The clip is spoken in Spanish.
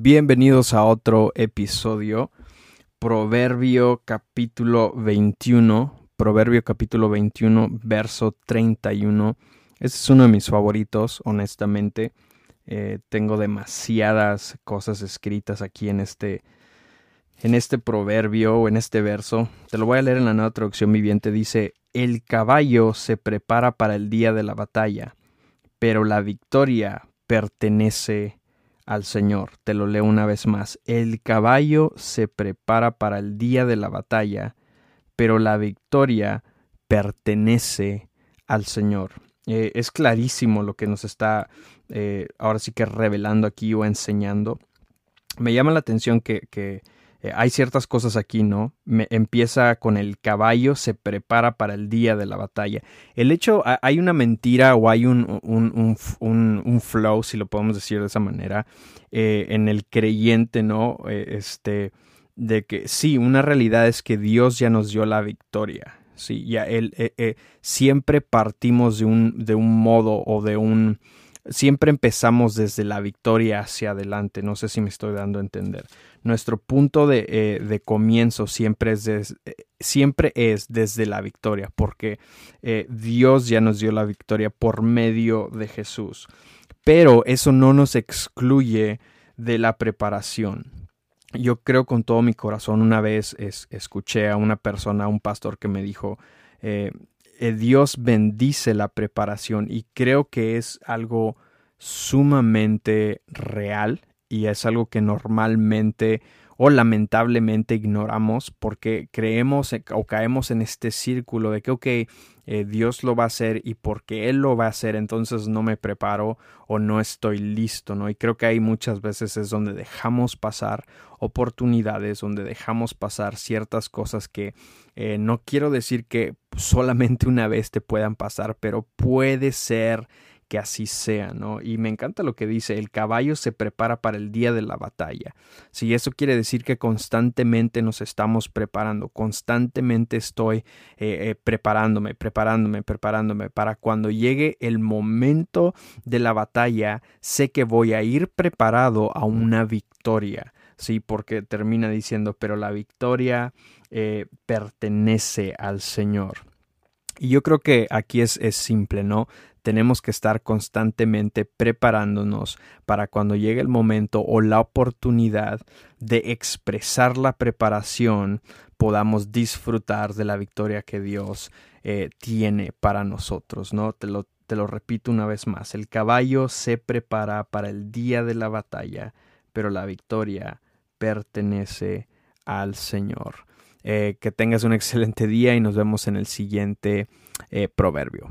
Bienvenidos a otro episodio. Proverbio capítulo 21. Proverbio capítulo 21, verso 31. Este es uno de mis favoritos, honestamente. Eh, tengo demasiadas cosas escritas aquí en este, en este proverbio o en este verso. Te lo voy a leer en la nueva traducción viviente. Dice, el caballo se prepara para el día de la batalla, pero la victoria pertenece al Señor. Te lo leo una vez más. El caballo se prepara para el día de la batalla, pero la victoria pertenece al Señor. Eh, es clarísimo lo que nos está eh, ahora sí que revelando aquí o enseñando. Me llama la atención que, que eh, hay ciertas cosas aquí, ¿no? Me, empieza con el caballo, se prepara para el día de la batalla. El hecho, hay una mentira o hay un, un, un, un flow, si lo podemos decir de esa manera, eh, en el creyente, ¿no? Eh, este, de que sí, una realidad es que Dios ya nos dio la victoria. Sí, ya él, siempre partimos de un, de un modo o de un, siempre empezamos desde la victoria hacia adelante. No sé si me estoy dando a entender. Nuestro punto de, eh, de comienzo siempre es, eh, siempre es desde la victoria, porque eh, Dios ya nos dio la victoria por medio de Jesús. Pero eso no nos excluye de la preparación. Yo creo con todo mi corazón, una vez escuché a una persona, a un pastor que me dijo, Dios bendice la preparación y creo que es algo sumamente real y es algo que normalmente o lamentablemente ignoramos porque creemos o caemos en este círculo de que, ok, eh, Dios lo va a hacer y porque Él lo va a hacer, entonces no me preparo o no estoy listo, ¿no? Y creo que hay muchas veces es donde dejamos pasar oportunidades, donde dejamos pasar ciertas cosas que eh, no quiero decir que solamente una vez te puedan pasar, pero puede ser que así sea, ¿no? Y me encanta lo que dice, el caballo se prepara para el día de la batalla. Si eso quiere decir que constantemente nos estamos preparando, constantemente estoy eh, eh, preparándome, preparándome, preparándome para cuando llegue el momento de la batalla, sé que voy a ir preparado a una victoria. Sí, porque termina diciendo, pero la victoria eh, pertenece al Señor. Y yo creo que aquí es, es simple, ¿no? tenemos que estar constantemente preparándonos para cuando llegue el momento o la oportunidad de expresar la preparación, podamos disfrutar de la victoria que Dios eh, tiene para nosotros, ¿no? Te lo, te lo repito una vez más, el caballo se prepara para el día de la batalla, pero la victoria pertenece al Señor. Eh, que tengas un excelente día y nos vemos en el siguiente eh, proverbio.